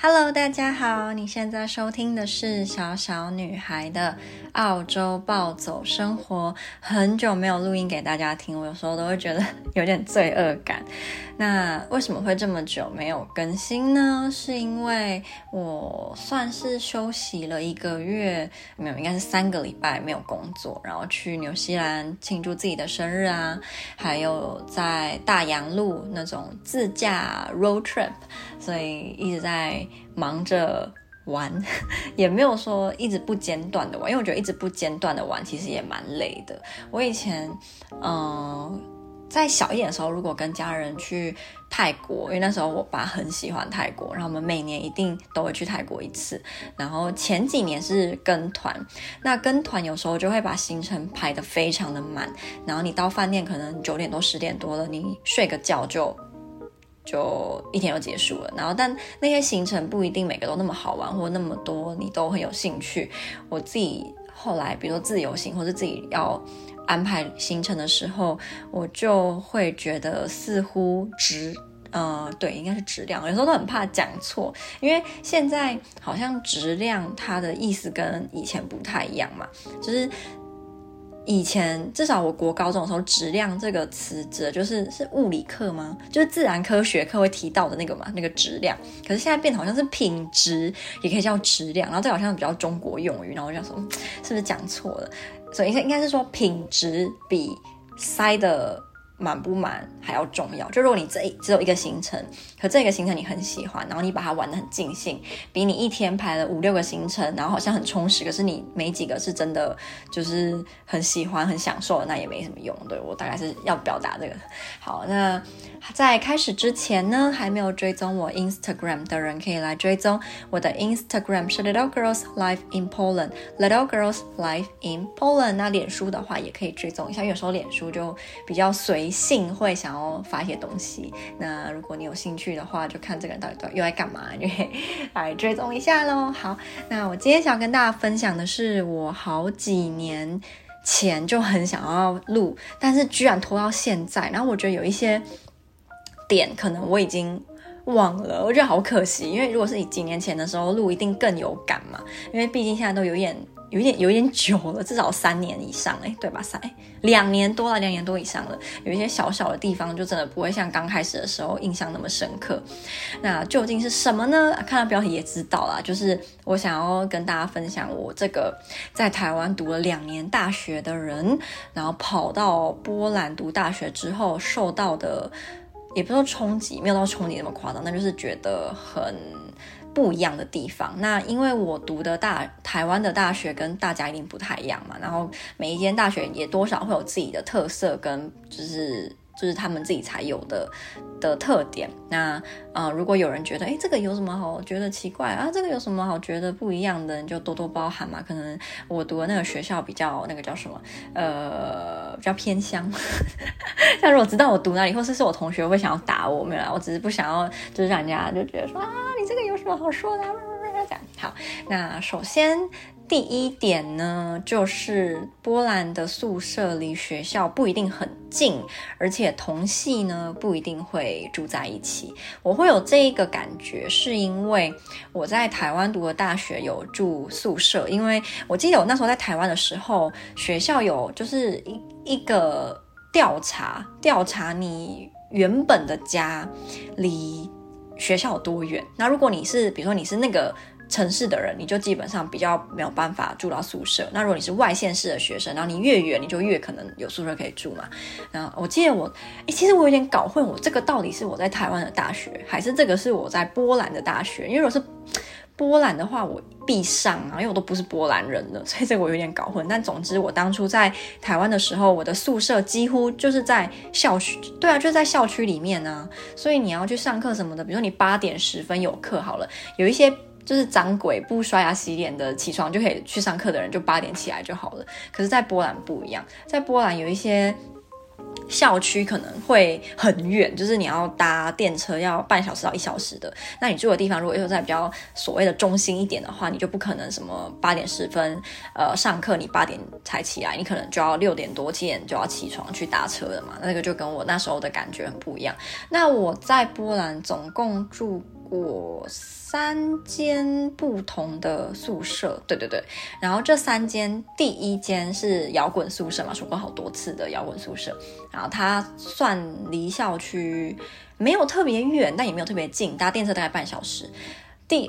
Hello，大家好，你现在收听的是小小女孩的澳洲暴走生活。很久没有录音给大家听，我有时候都会觉得有点罪恶感。那为什么会这么久没有更新呢？是因为我算是休息了一个月，没有，应该是三个礼拜没有工作，然后去纽西兰庆祝自己的生日啊，还有在大洋路那种自驾 road trip，所以一直在。忙着玩，也没有说一直不间断的玩，因为我觉得一直不间断的玩其实也蛮累的。我以前，嗯、呃，在小一点的时候，如果跟家人去泰国，因为那时候我爸很喜欢泰国，然后我们每年一定都会去泰国一次。然后前几年是跟团，那跟团有时候就会把行程排得非常的满，然后你到饭店可能九点多十点多了，你睡个觉就。就一天就结束了，然后但那些行程不一定每个都那么好玩，或那么多你都很有兴趣。我自己后来，比如说自由行，或者自己要安排行程的时候，我就会觉得似乎质，呃，对，应该是质量。有时候都很怕讲错，因为现在好像质量它的意思跟以前不太一样嘛，就是。以前至少我国高中的时候，质量这个词指的就是是物理课吗？就是自然科学课会提到的那个嘛，那个质量。可是现在变得好像是品质，也可以叫质量。然后这好像比较中国用语，然后我想说，是不是讲错了？所以应该应该是说品质比塞的。满不满还要重要。就如果你这只有一个行程，可这个行程你很喜欢，然后你把它玩得很尽兴，比你一天排了五六个行程，然后好像很充实，可是你没几个是真的就是很喜欢、很享受的，那也没什么用。对，我大概是要表达这个。好，那在开始之前呢，还没有追踪我 Instagram 的人可以来追踪我的 Instagram 是 Little Girls Life in Poland，Little Girls Life in Poland。那脸书的话也可以追踪一下，有时候脸书就比较随。性会想要发一些东西，那如果你有兴趣的话，就看这个人到底又在干嘛，因 为来追踪一下喽。好，那我今天想跟大家分享的是，我好几年前就很想要录，但是居然拖到现在。然后我觉得有一些点可能我已经忘了，我觉得好可惜。因为如果是以几年前的时候录，一定更有感嘛。因为毕竟现在都有点。有点有点久了，至少三年以上哎，对吧？三两年多了，两年多以上了。有一些小小的地方，就真的不会像刚开始的时候印象那么深刻。那究竟是什么呢？看到标题也知道啦，就是我想要跟大家分享我这个在台湾读了两年大学的人，然后跑到波兰读大学之后受到的，也不说冲击，没有到冲击那么夸张，那就是觉得很。不一样的地方，那因为我读的大台湾的大学跟大家一定不太一样嘛，然后每一间大学也多少会有自己的特色跟就是就是他们自己才有的的特点。那呃，如果有人觉得诶这个有什么好觉得奇怪啊，这个有什么好觉得不一样的，你就多多包涵嘛。可能我读的那个学校比较那个叫什么呃比较偏乡，但如果知道我读哪里，或是是我同学会想要打我，没有啦，我只是不想要就是让人家就觉得说啊你这个有什么好说的？好，那首先。第一点呢，就是波兰的宿舍离学校不一定很近，而且同系呢不一定会住在一起。我会有这一个感觉，是因为我在台湾读的大学有住宿舍，因为我记得我那时候在台湾的时候，学校有就是一一个调查，调查你原本的家离学校有多远。那如果你是，比如说你是那个。城市的人，你就基本上比较没有办法住到宿舍。那如果你是外县市的学生，然后你越远，你就越可能有宿舍可以住嘛。然后我记得我，诶，其实我有点搞混，我这个到底是我在台湾的大学，还是这个是我在波兰的大学？因为如果是波兰的话，我必上啊，因为我都不是波兰人了，所以这个我有点搞混。但总之，我当初在台湾的时候，我的宿舍几乎就是在校区，对啊，就在校区里面啊。所以你要去上课什么的，比如说你八点十分有课好了，有一些。就是长鬼不刷牙洗脸的，起床就可以去上课的人，就八点起来就好了。可是，在波兰不一样，在波兰有一些校区可能会很远，就是你要搭电车要半小时到一小时的。那你住的地方如果又在比较所谓的中心一点的话，你就不可能什么八点十分呃上课，你八点才起来，你可能就要六点多七点就要起床去搭车了嘛。那个就跟我那时候的感觉很不一样。那我在波兰总共住。过三间不同的宿舍，对对对。然后这三间，第一间是摇滚宿舍嘛，说过好多次的摇滚宿舍。然后它算离校区没有特别远，但也没有特别近，搭电车大概半小时。第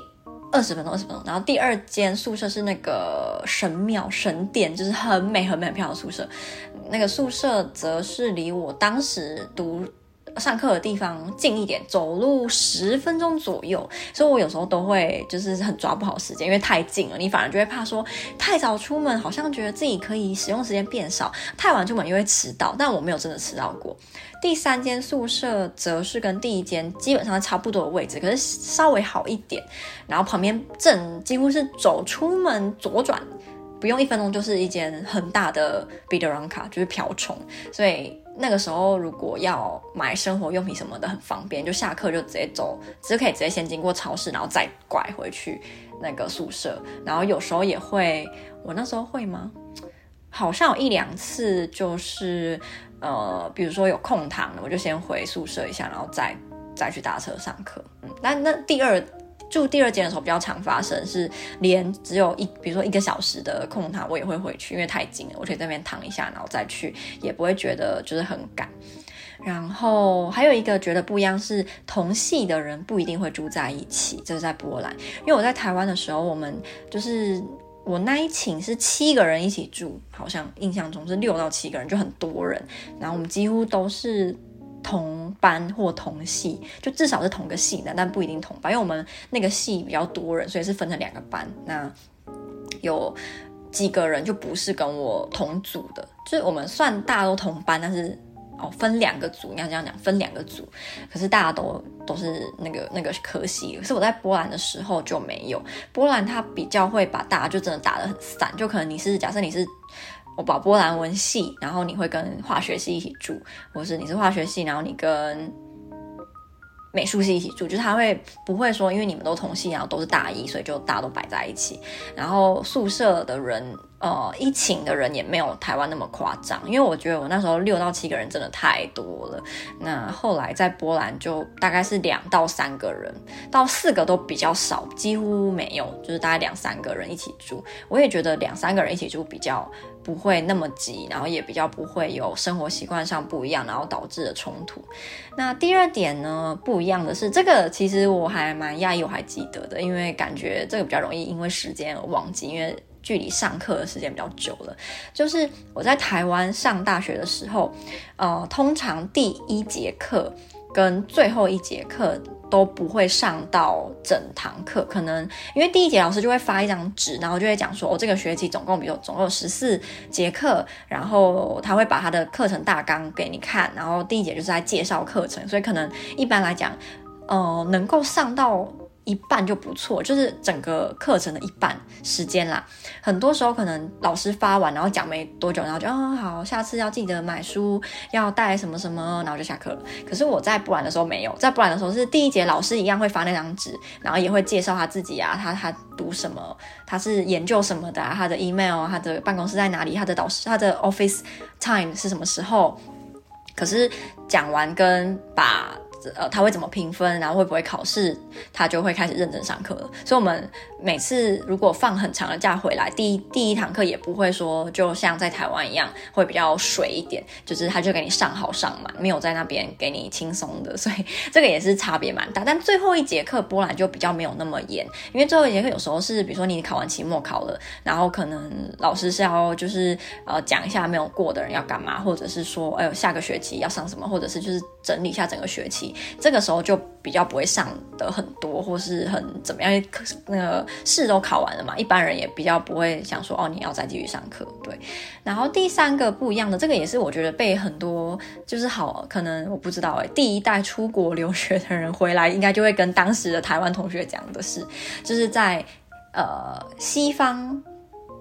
二十分钟，二十分钟。然后第二间宿舍是那个神庙神殿，就是很美很美很漂亮的宿舍。那个宿舍则是离我当时读。上课的地方近一点，走路十分钟左右，所以我有时候都会就是很抓不好时间，因为太近了，你反而就会怕说太早出门，好像觉得自己可以使用时间变少；太晚出门又会迟到，但我没有真的迟到过。第三间宿舍则是跟第一间基本上差不多的位置，可是稍微好一点，然后旁边正几乎是走出门左转不用一分钟就是一间很大的 Biedronka，就是瓢虫，所以。那个时候，如果要买生活用品什么的，很方便，就下课就直接走，只可以直接先经过超市，然后再拐回去那个宿舍。然后有时候也会，我那时候会吗？好像有一两次，就是呃，比如说有空堂，我就先回宿舍一下，然后再再去搭车上课。嗯，那那第二。住第二间的时候比较常发生，是连只有一，比如说一个小时的空堂，我也会回去，因为太近了，我可以在那边躺一下，然后再去，也不会觉得就是很赶。然后还有一个觉得不一样是，同系的人不一定会住在一起，这是在波兰。因为我在台湾的时候，我们就是我那一寝是七个人一起住，好像印象中是六到七个人，就很多人。然后我们几乎都是。同班或同系，就至少是同个系的，但不一定同班，因为我们那个系比较多人，所以是分成两个班。那有几个人就不是跟我同组的，就是我们算大家都同班，但是哦分两个组，应该这样讲，分两个组。可是大家都都是那个那个科系，可是我在波兰的时候就没有。波兰它比较会把大家就真的打得很散，就可能你是假设你是。我保波兰文系，然后你会跟化学系一起住，或是你是化学系，然后你跟美术系一起住，就是他会不会说，因为你们都同系，然后都是大一，所以就大家都摆在一起。然后宿舍的人，呃，一寝的人也没有台湾那么夸张，因为我觉得我那时候六到七个人真的太多了。那后来在波兰就大概是两到三个人，到四个都比较少，几乎没有，就是大概两三个人一起住。我也觉得两三个人一起住比较。不会那么急，然后也比较不会有生活习惯上不一样，然后导致的冲突。那第二点呢，不一样的是，这个其实我还蛮讶异，我还记得的，因为感觉这个比较容易因为时间而忘记，因为距离上课的时间比较久了。就是我在台湾上大学的时候，呃，通常第一节课跟最后一节课。都不会上到整堂课，可能因为第一节老师就会发一张纸，然后就会讲说，哦，这个学期总共比如总共有十四节课，然后他会把他的课程大纲给你看，然后第一节就是在介绍课程，所以可能一般来讲，呃，能够上到。一半就不错，就是整个课程的一半时间啦。很多时候可能老师发完，然后讲没多久，然后就嗯、好，下次要记得买书，要带什么什么，然后就下课了。可是我在波兰的时候没有，在波兰的时候是第一节老师一样会发那张纸，然后也会介绍他自己啊，他他读什么，他是研究什么的啊，他的 email，他的办公室在哪里，他的导师，他的 office time 是什么时候。可是讲完跟把。呃，他会怎么评分，然后会不会考试，他就会开始认真上课了。所以，我们每次如果放很长的假回来，第一第一堂课也不会说，就像在台湾一样，会比较水一点，就是他就给你上好上满，没有在那边给你轻松的。所以，这个也是差别蛮大。但最后一节课，波兰就比较没有那么严，因为最后一节课有时候是，比如说你考完期末考了，然后可能老师是要就是呃讲一下没有过的人要干嘛，或者是说，哎呦下个学期要上什么，或者是就是整理一下整个学期。这个时候就比较不会上的很多，或是很怎么样，那个试都考完了嘛，一般人也比较不会想说哦，你要再继续上课。对，然后第三个不一样的，这个也是我觉得被很多就是好，可能我不知道诶，第一代出国留学的人回来，应该就会跟当时的台湾同学讲的是，就是在呃西方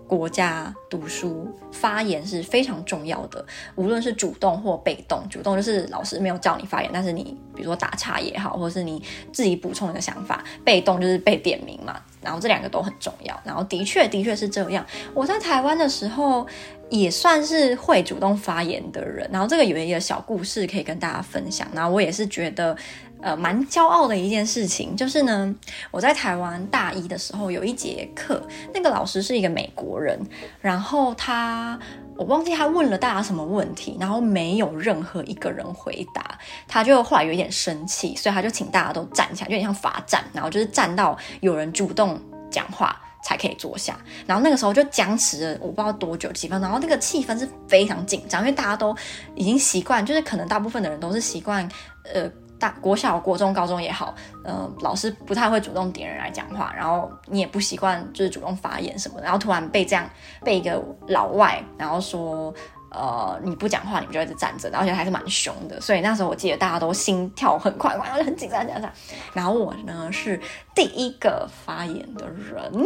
国家读书发言是非常重要的，无论是主动或被动。主动就是老师没有叫你发言，但是你比如说打岔也好，或是你自己补充你的想法；被动就是被点名嘛。然后这两个都很重要。然后的确的确是这样。我在台湾的时候也算是会主动发言的人。然后这个有一个小故事可以跟大家分享。然后我也是觉得。呃，蛮骄傲的一件事情，就是呢，我在台湾大一的时候有一节课，那个老师是一个美国人，然然后他，我忘记他问了大家什么问题，然后没有任何一个人回答，他就后来有一点生气，所以他就请大家都站起来，就有点像罚站，然后就是站到有人主动讲话才可以坐下，然后那个时候就僵持了我不知道多久几分，然后那个气氛是非常紧张，因为大家都已经习惯，就是可能大部分的人都是习惯，呃。大国小、国中、高中也好，嗯、老师不太会主动点人来讲话，然后你也不习惯就是主动发言什么的，然后突然被这样被一个老外，然后说。呃，你不讲话，你们就一直站着，而且还是蛮凶的。所以那时候我记得大家都心跳很快，然后就很紧张，紧张。然后我呢是第一个发言的人，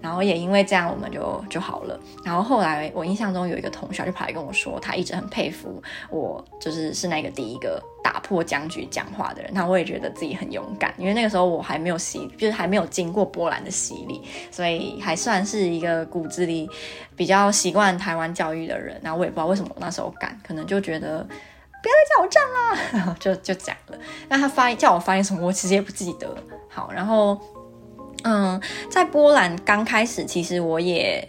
然后也因为这样，我们就就好了。然后后来我印象中有一个同学就跑来跟我说，他一直很佩服我，就是是那个第一个打破僵局讲话的人。那我也觉得自己很勇敢，因为那个时候我还没有洗，就是还没有经过波兰的洗礼，所以还算是一个骨子里比较习惯台湾教育的人。然后我也。不知道为什么我那时候敢，可能就觉得不要再叫我站了，就就讲了。那他发叫我发言什么，我其实也不记得。好，然后嗯，在波兰刚开始，其实我也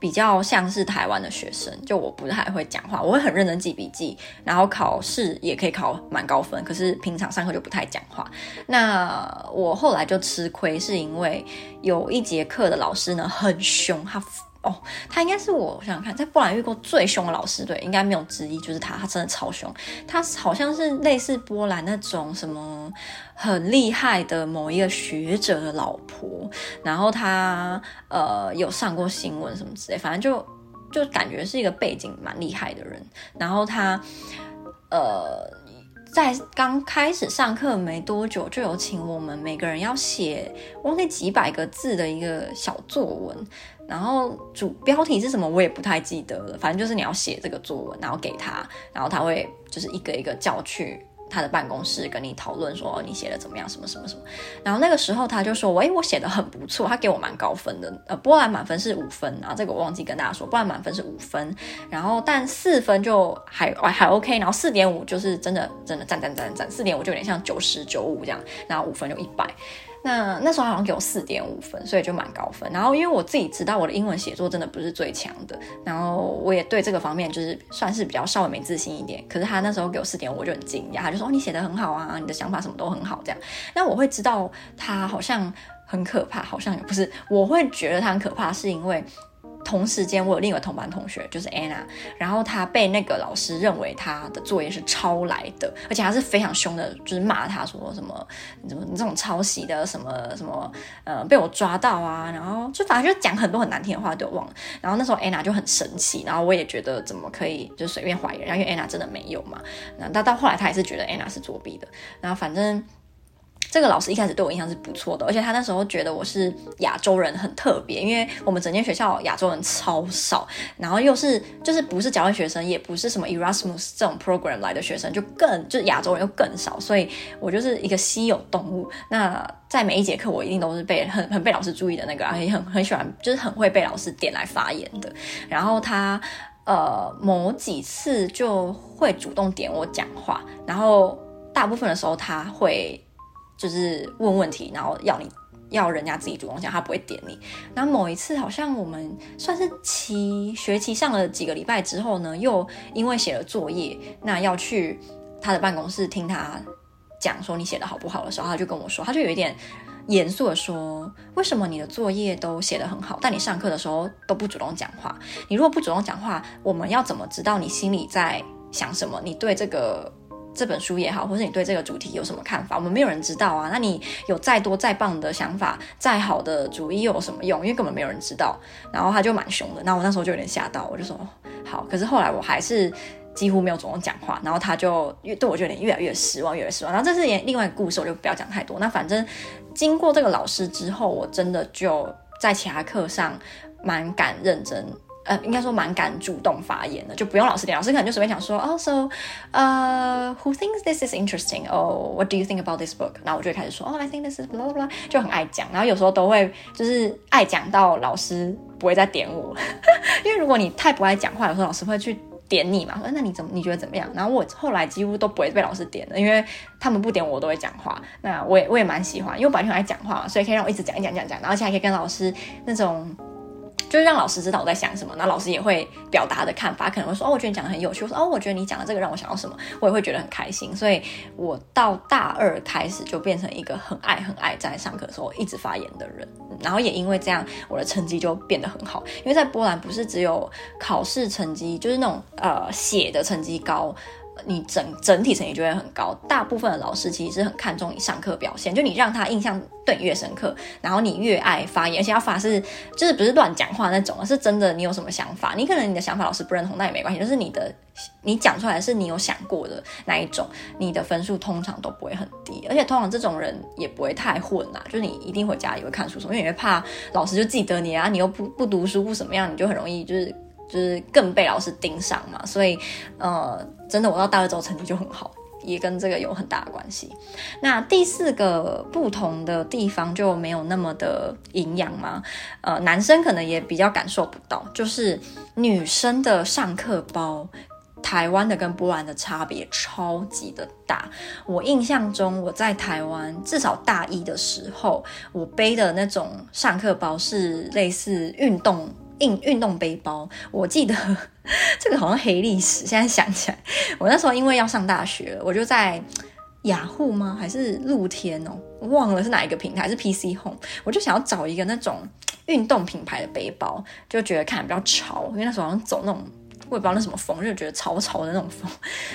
比较像是台湾的学生，就我不太会讲话，我会很认真记笔记，然后考试也可以考蛮高分，可是平常上课就不太讲话。那我后来就吃亏，是因为有一节课的老师呢很凶，他。哦，他应该是我想想看，在波兰遇过最凶的老师，对，应该没有之一，就是他，他真的超凶。他好像是类似波兰那种什么很厉害的某一个学者的老婆，然后他呃有上过新闻什么之类，反正就就感觉是一个背景蛮厉害的人。然后他呃。在刚开始上课没多久，就有请我们每个人要写，忘记几百个字的一个小作文，然后主标题是什么我也不太记得了，反正就是你要写这个作文，然后给他，然后他会就是一个一个叫去。他的办公室跟你讨论说你写的怎么样，什么什么什么，然后那个时候他就说，喂，我写的很不错，他给我蛮高分的，呃，波兰满分是五分，然后这个我忘记跟大家说，波兰满分是五分，然后但四分就还还 OK，然后四点五就是真的真的赞赞赞赞，四点五就有点像九十九五这样，然后五分就一百。那那时候好像给我四点五分，所以就蛮高分。然后因为我自己知道我的英文写作真的不是最强的，然后我也对这个方面就是算是比较稍微没自信一点。可是他那时候给我四点五，我就很惊讶，他就说：“哦，你写的很好啊，你的想法什么都很好。”这样，那我会知道他好像很可怕，好像也不是，我会觉得他很可怕，是因为。同时间，我有另一个同班同学，就是 Anna，然后她被那个老师认为她的作业是抄来的，而且她是非常凶的，就是骂她说什么你怎么你这种抄袭的什么什么呃被我抓到啊，然后就反正就讲很多很难听的话，都忘了。然后那时候 Anna 就很生气，然后我也觉得怎么可以就随便怀疑人，然后因为 Anna 真的没有嘛。那到到后来，他也是觉得 Anna 是作弊的。然后反正。这个老师一开始对我印象是不错的，而且他那时候觉得我是亚洲人很特别，因为我们整间学校亚洲人超少，然后又是就是不是交换学生，也不是什么 Erasmus 这种 program 来的学生，就更就是亚洲人又更少，所以我就是一个稀有动物。那在每一节课，我一定都是被很很被老师注意的那个，而且很很喜欢，就是很会被老师点来发言的。然后他呃某几次就会主动点我讲话，然后大部分的时候他会。就是问问题，然后要你要人家自己主动讲，他不会点你。然后某一次，好像我们算是期学期上了几个礼拜之后呢，又因为写了作业，那要去他的办公室听他讲说你写的好不好的时候，他就跟我说，他就有一点严肃的说，为什么你的作业都写得很好，但你上课的时候都不主动讲话？你如果不主动讲话，我们要怎么知道你心里在想什么？你对这个。这本书也好，或是你对这个主题有什么看法？我们没有人知道啊。那你有再多再棒的想法，再好的主意又有什么用？因为根本没有人知道。然后他就蛮凶的。那我那时候就有点吓到，我就说好。可是后来我还是几乎没有主动讲话。然后他就越对我就有点越来越失望，越来越失望。然后这是另外一个故事，我就不要讲太多。那反正经过这个老师之后，我真的就在其他课上蛮敢认真。呃，应该说蛮敢主动发言的，就不用老师点，老师可能就随便讲说哦 so 呃 who thinks this is interesting？Oh, what do you think about this book？然后我就会开始说，哦、oh,，I think this is blah blah blah，就很爱讲，然后有时候都会就是爱讲到老师不会再点我，因为如果你太不爱讲话，有时候老师会去点你嘛，说那你怎么你觉得怎么样？然后我后来几乎都不会被老师点了，因为他们不点我，我都会讲话。那我也我也蛮喜欢，因为我本来就很爱讲话，所以可以让我一直讲一讲讲讲，然后而且还可以跟老师那种。就是让老师知道我在想什么，那老师也会表达的看法，可能会说哦，我觉得你讲的很有趣，我说哦，我觉得你讲的这个让我想到什么，我也会觉得很开心。所以我到大二开始就变成一个很爱很爱在上课的时候一直发言的人，然后也因为这样，我的成绩就变得很好。因为在波兰不是只有考试成绩，就是那种呃写的成绩高。你整整体成绩就会很高，大部分的老师其实是很看重你上课表现，就你让他印象对你越深刻，然后你越爱发言，而且要发是就是不是乱讲话那种，而是真的你有什么想法，你可能你的想法老师不认同，那也没关系，就是你的你讲出来是你有想过的那一种，你的分数通常都不会很低，而且通常这种人也不会太混啦，就是你一定回家也会看书什么，因为你会怕老师就记得你啊，你又不不读书不怎么样，你就很容易就是。就是更被老师盯上嘛，所以呃，真的我到大二之后成绩就很好，也跟这个有很大的关系。那第四个不同的地方就没有那么的营养吗？呃，男生可能也比较感受不到，就是女生的上课包，台湾的跟波兰的差别超级的大。我印象中我在台湾至少大一的时候，我背的那种上课包是类似运动。运运动背包，我记得这个好像黑历史。现在想起来，我那时候因为要上大学，我就在雅虎吗？还是露天哦？忘了是哪一个平台，是 PC Home。我就想要找一个那种运动品牌的背包，就觉得看比较潮，因为那时候好像走那种。我也不知道那什么风，就觉得潮潮的那种风，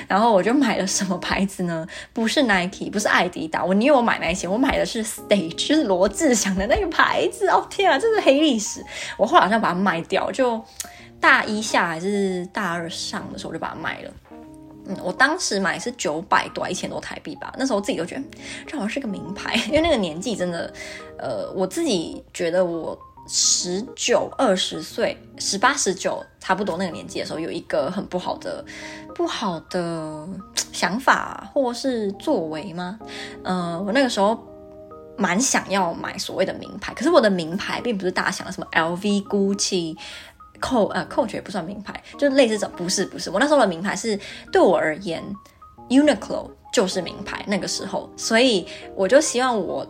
然后我就买了什么牌子呢？不是 Nike，不是艾迪达，我因为我买那些，我买的是 Stage，就是罗志祥的那个牌子。哦天啊，这是黑历史！我后来好像把它卖掉，就大一下还是大二上的时候就把它卖了。嗯，我当时买是九百多，一千多台币吧。那时候自己都觉得这好像是个名牌，因为那个年纪真的，呃，我自己觉得我。十九、二十岁，十八、十九，差不多那个年纪的时候，有一个很不好的、不好的想法或是作为吗？呃，我那个时候蛮想要买所谓的名牌，可是我的名牌并不是大家想的什么 LV、Gucci、Co 呃 Coach 也不算名牌，就类似这种，不是不是。我那时候的名牌是对我而言，Uniqlo 就是名牌，那个时候，所以我就希望我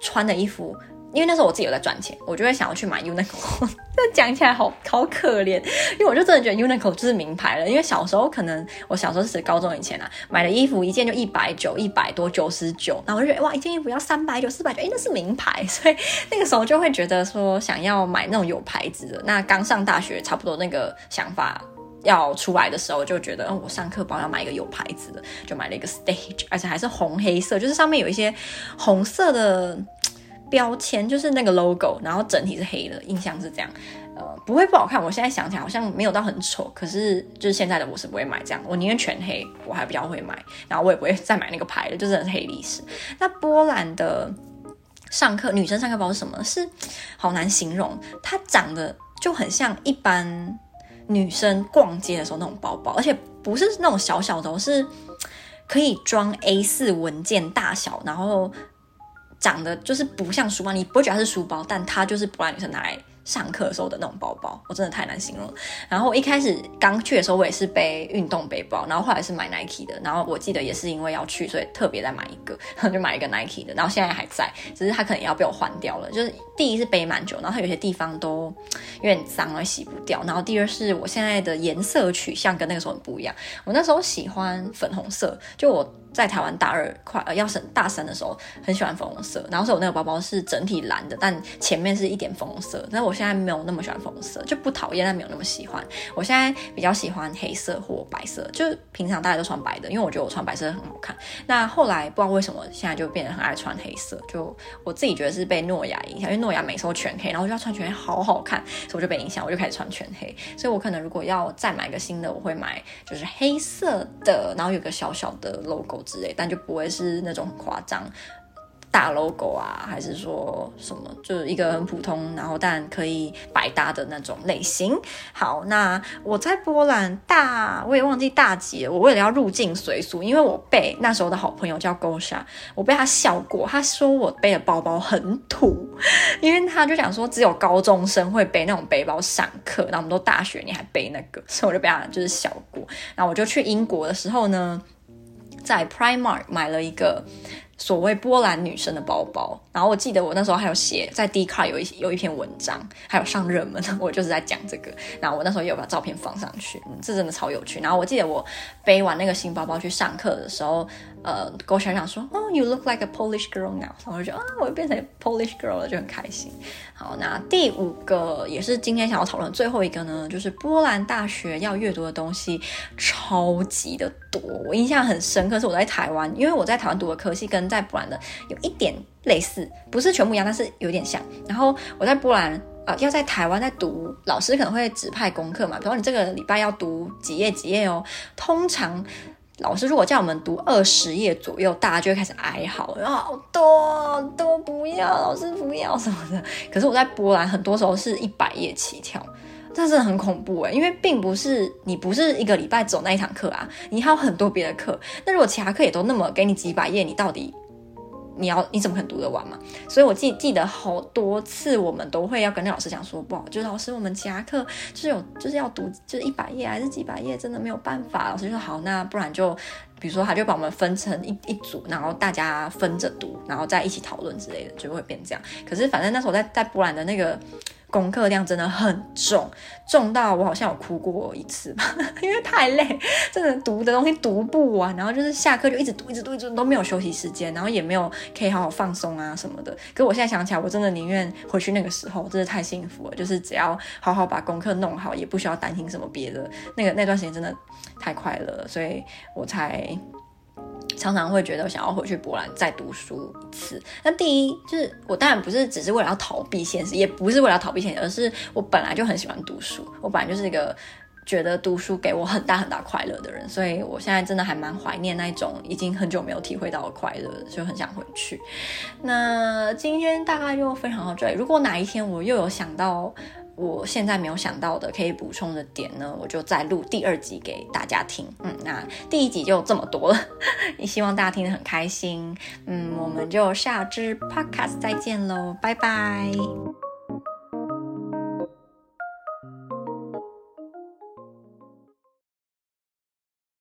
穿的衣服。因为那时候我自己有在赚钱，我就会想要去买 Uniqlo。这讲起来好好可怜，因为我就真的觉得 Uniqlo 就是名牌了。因为小时候可能我小时候是高中以前啊，买的衣服一件就一百九、一百多、九十九，然后我就觉得哇，一件衣服要三百九、四百九，哎，那是名牌。所以那个时候就会觉得说想要买那种有牌子的。那刚上大学差不多那个想法要出来的时候，就觉得嗯，我上课包要买一个有牌子的，就买了一个 Stage，而且还是红黑色，就是上面有一些红色的。标签就是那个 logo，然后整体是黑的，印象是这样，呃，不会不好看。我现在想起来好像没有到很丑，可是就是现在的我是不会买这样，我宁愿全黑，我还比较会买，然后我也不会再买那个牌的，就真的是黑历史。那波兰的上课女生上课包是什么？是好难形容，它长得就很像一般女生逛街的时候那种包包，而且不是那种小小的，是可以装 A4 文件大小，然后。长得就是不像书包，你不会觉得它是书包，但它就是不让女生拿来上课的时候的那种包包，我真的太难形容了。然后一开始刚去的时候，我也是背运动背包，然后后来是买 Nike 的。然后我记得也是因为要去，所以特别再买一个，然 后就买一个 Nike 的。然后现在还在，只是它可能要被我换掉了。就是第一是背蛮久，然后它有些地方都有点脏了，洗不掉。然后第二是我现在的颜色取向跟那个时候很不一样。我那时候喜欢粉红色，就我。在台湾大二快呃要升大三的时候，很喜欢粉红色，然后所以我那个包包是整体蓝的，但前面是一点粉红色。但我我现在没有那么喜欢粉红色，就不讨厌，但没有那么喜欢。我现在比较喜欢黑色或白色，就平常大家都穿白的，因为我觉得我穿白色很好看。那后来不知道为什么现在就变得很爱穿黑色，就我自己觉得是被诺亚影响，因为诺亚每次都全黑，然后我就要穿全黑，好好看，所以我就被影响，我就开始穿全黑。所以我可能如果要再买一个新的，我会买就是黑色的，然后有个小小的 logo。之类，但就不会是那种很夸张，大 logo 啊，还是说什么，就是一个很普通，然后但可以百搭的那种类型。好，那我在波兰大，我也忘记大几了。我为了要入境随俗，因为我被那时候的好朋友叫 Gosha，我被他笑过，他说我背的包包很土，因为他就讲说只有高中生会背那种背包上课，然后我们都大学，你还背那个，所以我就被他就是笑过。然后我就去英国的时候呢，在 Primark 买了一个。所谓波兰女生的包包，然后我记得我那时候还有写在 d c a r 有一有一篇文章，还有上热门，我就是在讲这个。然后我那时候也有把照片放上去，嗯，这真的超有趣。然后我记得我背完那个新包包去上课的时候，呃，跟我想想说，哦，You look like a Polish girl now，然后我就觉得啊，我又变成 Polish girl 了，就很开心。好，那第五个也是今天想要讨论最后一个呢，就是波兰大学要阅读的东西超级的多。我印象很深刻是我在台湾，因为我在台湾读的科系跟在波兰的有一点类似，不是全部一样，但是有点像。然后我在波兰呃要在台湾在读，老师可能会指派功课嘛，比如说你这个礼拜要读几页几页哦，通常。老师如果叫我们读二十页左右，大家就会开始哀嚎，然后好多都不要，老师不要什么的。可是我在波兰，很多时候是一百页起跳，这是很恐怖诶，因为并不是你不是一个礼拜走那一堂课啊，你还有很多别的课。那如果其他课也都那么给你几百页，你到底？你要你怎么可能读得完嘛？所以我记记得好多次，我们都会要跟那老师讲说，不好，就是老师，我们其他课就是有就是要读就是一百页还是几百页，真的没有办法。老师就说好，那不然就比如说他就把我们分成一一组，然后大家分着读，然后再一起讨论之类的，就会变这样。可是反正那时候在在波兰的那个。功课量真的很重，重到我好像有哭过一次吧，因为太累，真的读的东西读不完，然后就是下课就一直读，一直读，一直都没有休息时间，然后也没有可以好好放松啊什么的。可我现在想起来，我真的宁愿回去那个时候，真的太幸福了，就是只要好好把功课弄好，也不需要担心什么别的。那个那段时间真的太快乐了，所以我才。常常会觉得想要回去波兰再读书一次。那第一就是我当然不是只是为了要逃避现实，也不是为了逃避现实，而是我本来就很喜欢读书。我本来就是一个觉得读书给我很大很大快乐的人，所以我现在真的还蛮怀念那种已经很久没有体会到的快乐，就很想回去。那今天大概就分享到这里。如果哪一天我又有想到。我现在没有想到的可以补充的点呢，我就再录第二集给大家听。嗯，那第一集就这么多了，也 希望大家听得很开心。嗯，我们就下支 podcast 再见喽，拜拜。